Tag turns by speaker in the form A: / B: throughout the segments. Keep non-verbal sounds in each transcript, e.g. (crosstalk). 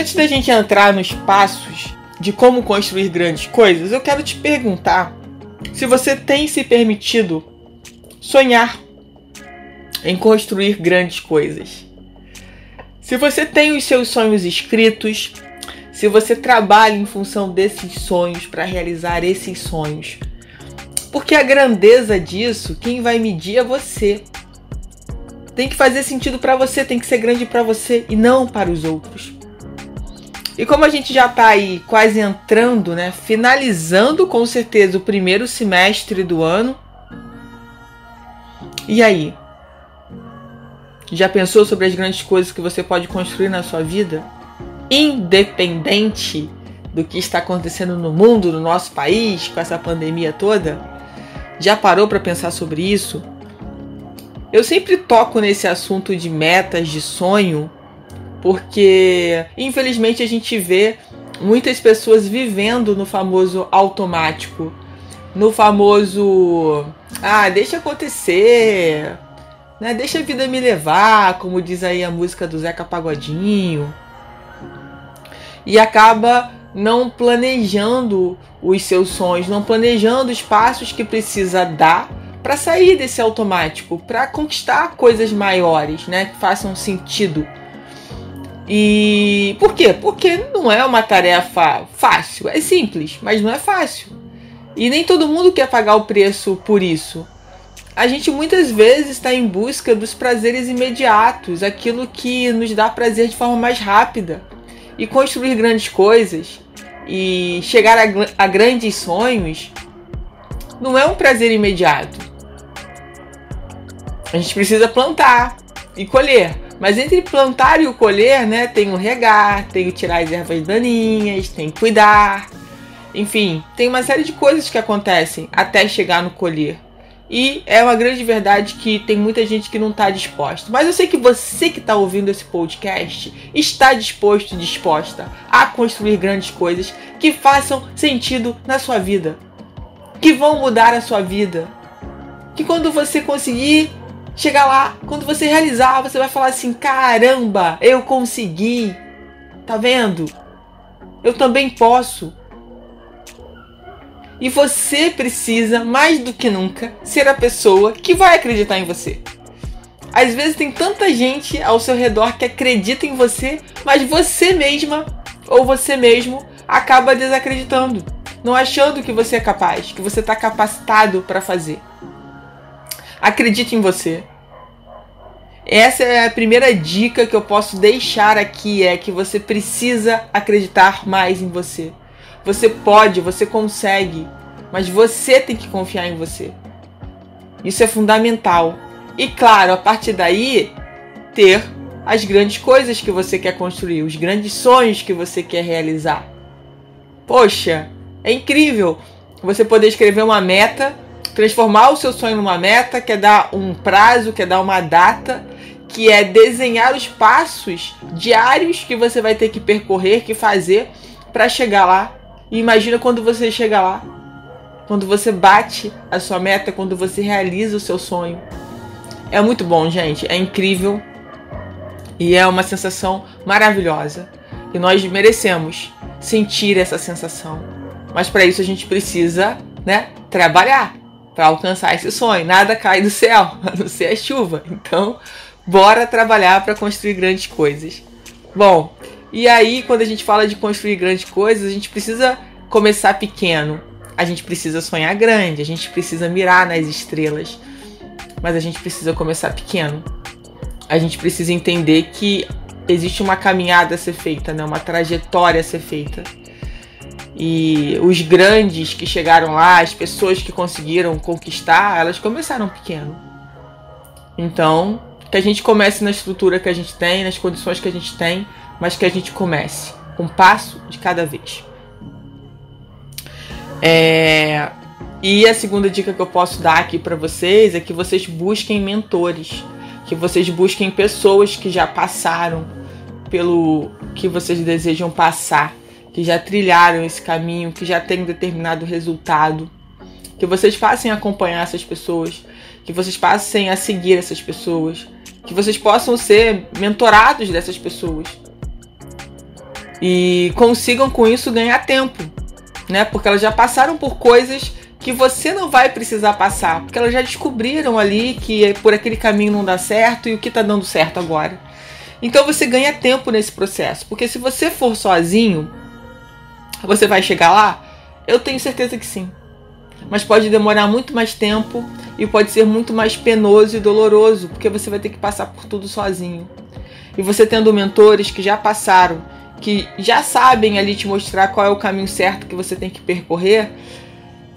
A: Antes da gente entrar nos passos de como construir grandes coisas, eu quero te perguntar se você tem se permitido sonhar em construir grandes coisas. Se você tem os seus sonhos escritos, se você trabalha em função desses sonhos para realizar esses sonhos. Porque a grandeza disso, quem vai medir é você. Tem que fazer sentido para você, tem que ser grande para você e não para os outros. E como a gente já está aí quase entrando, né, finalizando com certeza o primeiro semestre do ano. E aí? Já pensou sobre as grandes coisas que você pode construir na sua vida? Independente do que está acontecendo no mundo, no nosso país, com essa pandemia toda? Já parou para pensar sobre isso? Eu sempre toco nesse assunto de metas, de sonho, porque infelizmente a gente vê muitas pessoas vivendo no famoso automático, no famoso ah, deixa acontecer, né? Deixa a vida me levar, como diz aí a música do Zeca Pagodinho. E acaba não planejando os seus sonhos, não planejando os passos que precisa dar para sair desse automático, para conquistar coisas maiores, né, que façam sentido e por quê? Porque não é uma tarefa fácil. É simples, mas não é fácil. E nem todo mundo quer pagar o preço por isso. A gente muitas vezes está em busca dos prazeres imediatos, aquilo que nos dá prazer de forma mais rápida. E construir grandes coisas e chegar a, a grandes sonhos não é um prazer imediato. A gente precisa plantar e colher. Mas entre plantar e o colher, né, tem o regar, tem o tirar as ervas daninhas, tem cuidar. Enfim, tem uma série de coisas que acontecem até chegar no colher. E é uma grande verdade que tem muita gente que não está disposta. Mas eu sei que você que está ouvindo esse podcast está disposto e disposta a construir grandes coisas que façam sentido na sua vida, que vão mudar a sua vida. Que quando você conseguir chegar lá, quando você realizar, você vai falar assim: caramba, eu consegui. Tá vendo? Eu também posso. E você precisa, mais do que nunca, ser a pessoa que vai acreditar em você. Às vezes tem tanta gente ao seu redor que acredita em você, mas você mesma ou você mesmo acaba desacreditando, não achando que você é capaz, que você está capacitado para fazer. Acredite em você. Essa é a primeira dica que eu posso deixar aqui é que você precisa acreditar mais em você. Você pode, você consegue, mas você tem que confiar em você. Isso é fundamental. E claro, a partir daí, ter as grandes coisas que você quer construir, os grandes sonhos que você quer realizar. Poxa, é incrível você poder escrever uma meta transformar o seu sonho numa meta, quer dar um prazo, quer dar uma data, que é desenhar os passos diários que você vai ter que percorrer, que fazer para chegar lá. E imagina quando você chega lá, quando você bate a sua meta, quando você realiza o seu sonho. É muito bom, gente, é incrível e é uma sensação maravilhosa. E nós merecemos sentir essa sensação. Mas para isso a gente precisa, né, trabalhar para alcançar esse sonho. Nada cai do céu, (laughs) a não ser a chuva. Então, bora trabalhar para construir grandes coisas. Bom, e aí quando a gente fala de construir grandes coisas, a gente precisa começar pequeno. A gente precisa sonhar grande, a gente precisa mirar nas estrelas. Mas a gente precisa começar pequeno. A gente precisa entender que existe uma caminhada a ser feita, né? uma trajetória a ser feita. E os grandes que chegaram lá, as pessoas que conseguiram conquistar, elas começaram pequeno. Então, que a gente comece na estrutura que a gente tem, nas condições que a gente tem, mas que a gente comece. um passo de cada vez. É, e a segunda dica que eu posso dar aqui para vocês é que vocês busquem mentores, que vocês busquem pessoas que já passaram pelo que vocês desejam passar, que já trilharam esse caminho, que já têm determinado resultado, que vocês passem a acompanhar essas pessoas, que vocês passem a seguir essas pessoas, que vocês possam ser mentorados dessas pessoas e consigam com isso ganhar tempo, né? Porque elas já passaram por coisas que você não vai precisar passar, porque elas já descobriram ali que por aquele caminho não dá certo e o que está dando certo agora. Então você ganha tempo nesse processo, porque se você for sozinho, você vai chegar lá? Eu tenho certeza que sim. Mas pode demorar muito mais tempo e pode ser muito mais penoso e doloroso, porque você vai ter que passar por tudo sozinho. E você tendo mentores que já passaram, que já sabem ali te mostrar qual é o caminho certo que você tem que percorrer,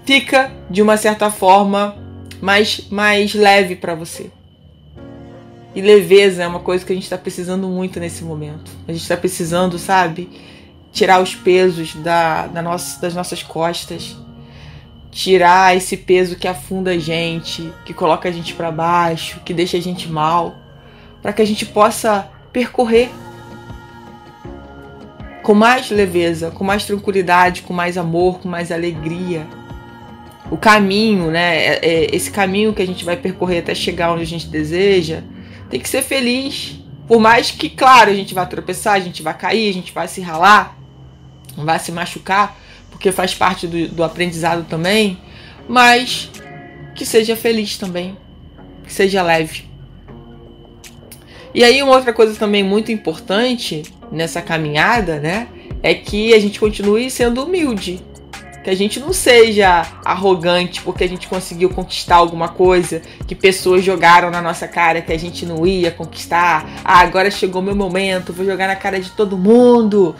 A: fica de uma certa forma mais, mais leve para você. E leveza é uma coisa que a gente está precisando muito nesse momento. A gente está precisando, sabe, tirar os pesos da, da nossa, das nossas costas, tirar esse peso que afunda a gente, que coloca a gente para baixo, que deixa a gente mal, para que a gente possa percorrer com mais leveza, com mais tranquilidade, com mais amor, com mais alegria o caminho, né? É, é, esse caminho que a gente vai percorrer até chegar onde a gente deseja, tem que ser feliz. Por mais que, claro, a gente vai tropeçar, a gente vai cair, a gente vai se ralar, vai se machucar, porque faz parte do, do aprendizado também, mas que seja feliz também, que seja leve. E aí, uma outra coisa também muito importante nessa caminhada, né, é que a gente continue sendo humilde que a gente não seja arrogante porque a gente conseguiu conquistar alguma coisa que pessoas jogaram na nossa cara que a gente não ia conquistar. Ah, agora chegou meu momento, vou jogar na cara de todo mundo.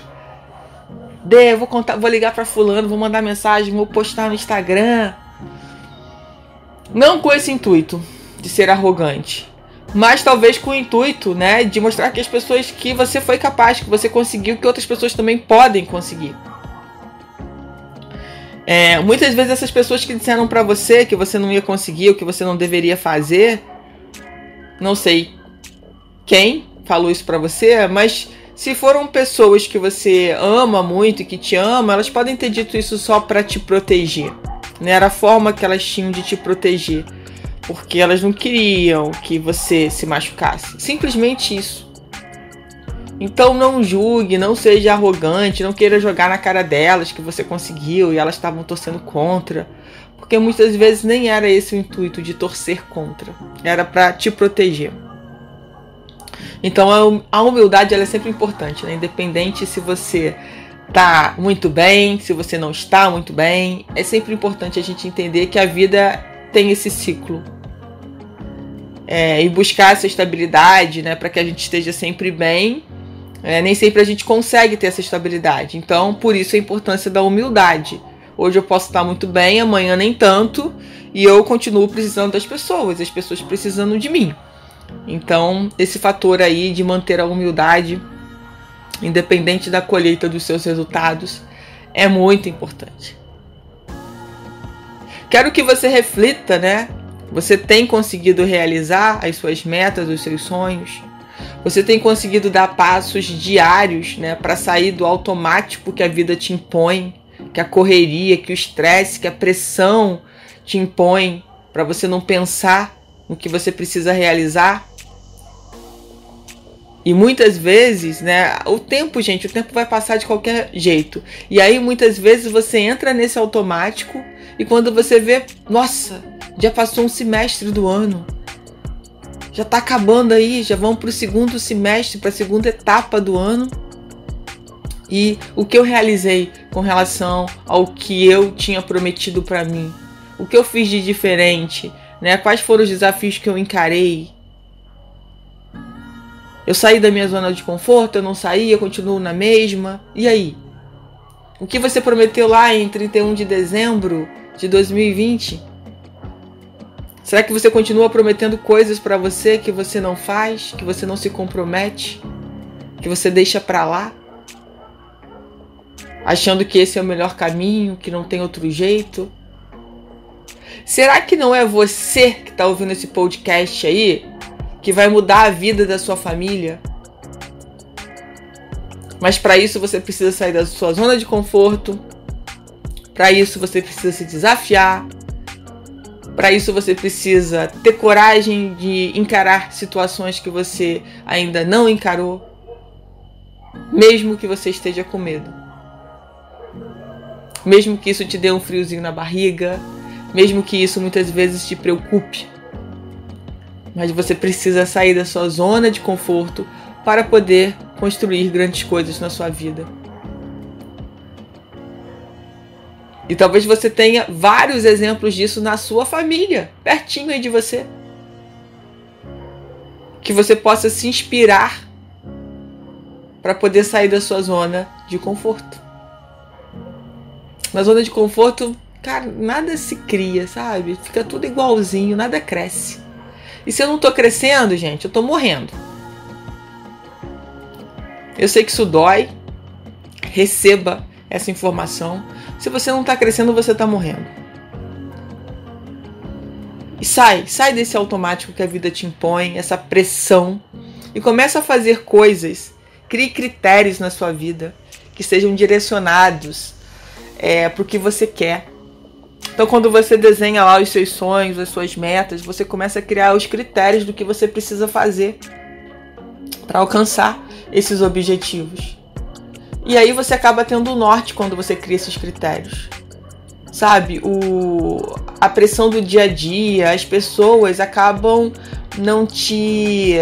A: Dê, vou contar, vou ligar para fulano, vou mandar mensagem, vou postar no Instagram. Não com esse intuito de ser arrogante, mas talvez com o intuito, né, de mostrar que as pessoas que você foi capaz, que você conseguiu, que outras pessoas também podem conseguir. É, muitas vezes essas pessoas que disseram para você que você não ia conseguir, ou que você não deveria fazer, não sei quem falou isso para você, mas se foram pessoas que você ama muito e que te ama, elas podem ter dito isso só para te proteger. Né? Era a forma que elas tinham de te proteger, porque elas não queriam que você se machucasse. Simplesmente isso. Então não julgue, não seja arrogante, não queira jogar na cara delas que você conseguiu e elas estavam torcendo contra. Porque muitas vezes nem era esse o intuito de torcer contra, era para te proteger. Então a humildade é sempre importante, né? independente se você tá muito bem, se você não está muito bem, é sempre importante a gente entender que a vida tem esse ciclo. É, e buscar essa estabilidade, né, para que a gente esteja sempre bem é, nem sempre a gente consegue ter essa estabilidade. Então, por isso a importância da humildade. Hoje eu posso estar muito bem, amanhã nem tanto, e eu continuo precisando das pessoas, as pessoas precisando de mim. Então, esse fator aí de manter a humildade, independente da colheita dos seus resultados, é muito importante. Quero que você reflita, né? Você tem conseguido realizar as suas metas, os seus sonhos? Você tem conseguido dar passos diários, né, para sair do automático que a vida te impõe, que a correria, que o estresse, que a pressão te impõe, para você não pensar no que você precisa realizar? E muitas vezes, né, o tempo, gente, o tempo vai passar de qualquer jeito. E aí muitas vezes você entra nesse automático e quando você vê, nossa, já passou um semestre do ano já está acabando aí, já vamos para o segundo semestre, para a segunda etapa do ano. E o que eu realizei com relação ao que eu tinha prometido para mim? O que eu fiz de diferente? Né? Quais foram os desafios que eu encarei? Eu saí da minha zona de conforto, eu não saí, eu continuo na mesma. E aí? O que você prometeu lá em 31 de dezembro de 2020? Será que você continua prometendo coisas para você que você não faz, que você não se compromete, que você deixa para lá? achando que esse é o melhor caminho, que não tem outro jeito. Será que não é você que está ouvindo esse podcast aí que vai mudar a vida da sua família? Mas para isso você precisa sair da sua zona de conforto. Para isso você precisa se desafiar. Para isso você precisa ter coragem de encarar situações que você ainda não encarou, mesmo que você esteja com medo. Mesmo que isso te dê um friozinho na barriga, mesmo que isso muitas vezes te preocupe. Mas você precisa sair da sua zona de conforto para poder construir grandes coisas na sua vida. E talvez você tenha vários exemplos disso na sua família, pertinho aí de você. Que você possa se inspirar para poder sair da sua zona de conforto. Na zona de conforto, cara, nada se cria, sabe? Fica tudo igualzinho, nada cresce. E se eu não tô crescendo, gente, eu tô morrendo. Eu sei que isso dói. Receba essa informação. Se você não está crescendo, você está morrendo. E sai, sai desse automático que a vida te impõe, essa pressão, e começa a fazer coisas, crie critérios na sua vida que sejam direcionados é, para o que você quer. Então, quando você desenha lá os seus sonhos, as suas metas, você começa a criar os critérios do que você precisa fazer para alcançar esses objetivos. E aí você acaba tendo o norte quando você cria esses critérios. Sabe, o, a pressão do dia a dia, as pessoas acabam não te.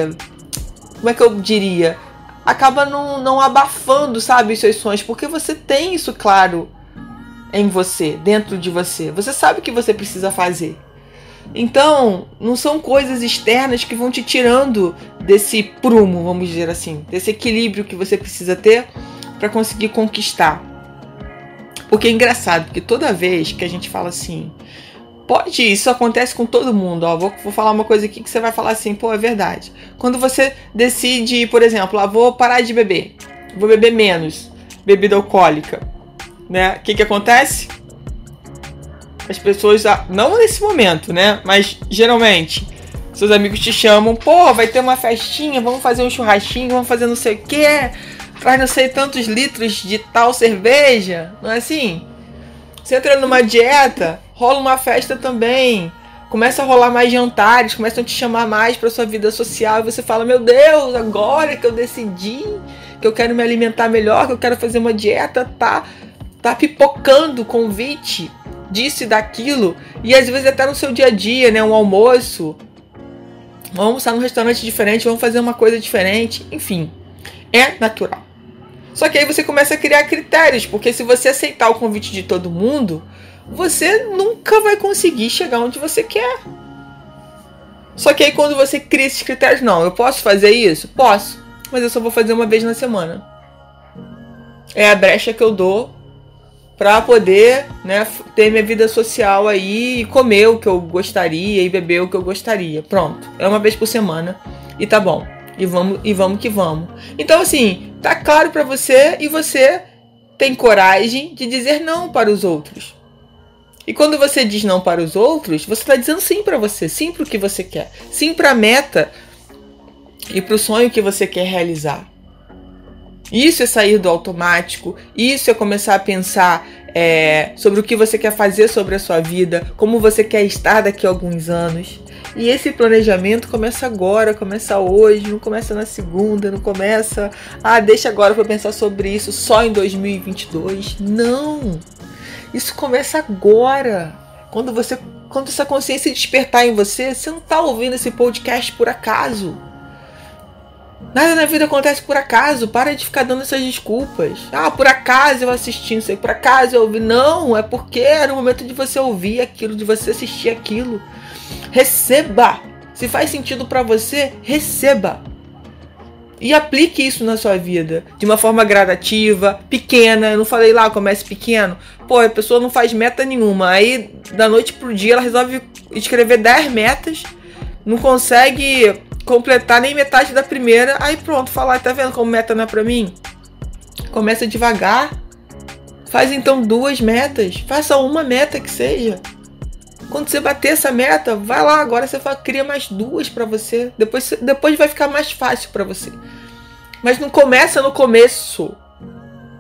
A: Como é que eu diria? Acaba não, não abafando, sabe, os seus sonhos, porque você tem isso claro em você, dentro de você. Você sabe o que você precisa fazer. Então, não são coisas externas que vão te tirando desse prumo, vamos dizer assim, desse equilíbrio que você precisa ter para conseguir conquistar. Porque é engraçado, porque toda vez que a gente fala assim, pode, isso acontece com todo mundo, ó, vou, vou falar uma coisa aqui que você vai falar assim, pô, é verdade. Quando você decide, por exemplo, ah, vou parar de beber, vou beber menos bebida alcoólica, né? O que que acontece? as pessoas, não nesse momento, né? Mas geralmente, seus amigos te chamam, pô, vai ter uma festinha, vamos fazer um churrasquinho, vamos fazer não sei o que, traz não sei tantos litros de tal cerveja, não é assim? Você entra numa dieta, rola uma festa também. Começa a rolar mais jantares, começam a te chamar mais para sua vida social e você fala: "Meu Deus, agora que eu decidi que eu quero me alimentar melhor, que eu quero fazer uma dieta, tá tá pipocando convite disso e daquilo, e às vezes até no seu dia a dia, né? Um almoço. Vamos almoçar num restaurante diferente, vamos fazer uma coisa diferente, enfim. É natural. Só que aí você começa a criar critérios, porque se você aceitar o convite de todo mundo, você nunca vai conseguir chegar onde você quer. Só que aí quando você cria esses critérios, não, eu posso fazer isso? Posso, mas eu só vou fazer uma vez na semana. É a brecha que eu dou para poder né, ter minha vida social aí e comer o que eu gostaria e beber o que eu gostaria. Pronto, é uma vez por semana e tá bom. E vamos e vamos que vamos. Então assim, tá claro para você e você tem coragem de dizer não para os outros. E quando você diz não para os outros, você está dizendo sim para você, sim para o que você quer, sim para meta e para o sonho que você quer realizar. Isso é sair do automático, isso é começar a pensar é, sobre o que você quer fazer sobre a sua vida, como você quer estar daqui a alguns anos. E esse planejamento começa agora, começa hoje, não começa na segunda, não começa, ah, deixa agora para pensar sobre isso só em 2022. Não! Isso começa agora. Quando você, quando essa consciência despertar em você, você não está ouvindo esse podcast por acaso. Nada na vida acontece por acaso. Para de ficar dando essas desculpas. Ah, por acaso eu assisti isso aí, por acaso eu ouvi. Não, é porque era o momento de você ouvir aquilo, de você assistir aquilo. Receba. Se faz sentido para você, receba. E aplique isso na sua vida de uma forma gradativa, pequena. Eu não falei lá, comece pequeno. Pô, a pessoa não faz meta nenhuma. Aí, da noite pro dia, ela resolve escrever 10 metas. Não consegue completar nem metade da primeira, aí pronto, falar, tá vendo como meta não é pra mim? Começa devagar, Faz então duas metas, faça uma meta que seja. Quando você bater essa meta, vai lá, agora você cria mais duas para você. Depois, depois vai ficar mais fácil para você. Mas não começa no começo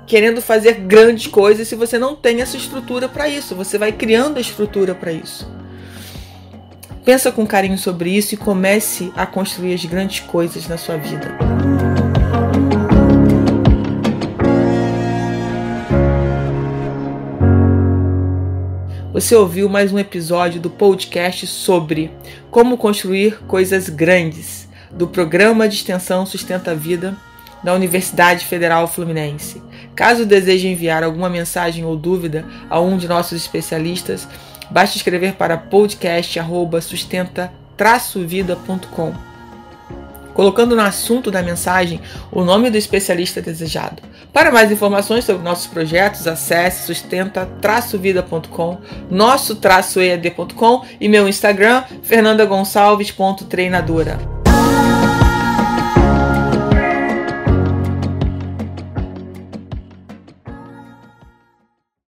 A: querendo fazer grandes coisas se você não tem essa estrutura para isso. Você vai criando a estrutura para isso. Pensa com carinho sobre isso e comece a construir as grandes coisas na sua vida. Você ouviu mais um episódio do podcast sobre como construir coisas grandes do programa de extensão Sustenta a Vida da Universidade Federal Fluminense. Caso deseje enviar alguma mensagem ou dúvida a um de nossos especialistas, basta escrever para podcast@sustenta-vida.com, colocando no assunto da mensagem o nome do especialista desejado. Para mais informações sobre nossos projetos, acesse sustenta-vida.com, nosso-ead.com e meu Instagram, fernandagonçalves.treinadora.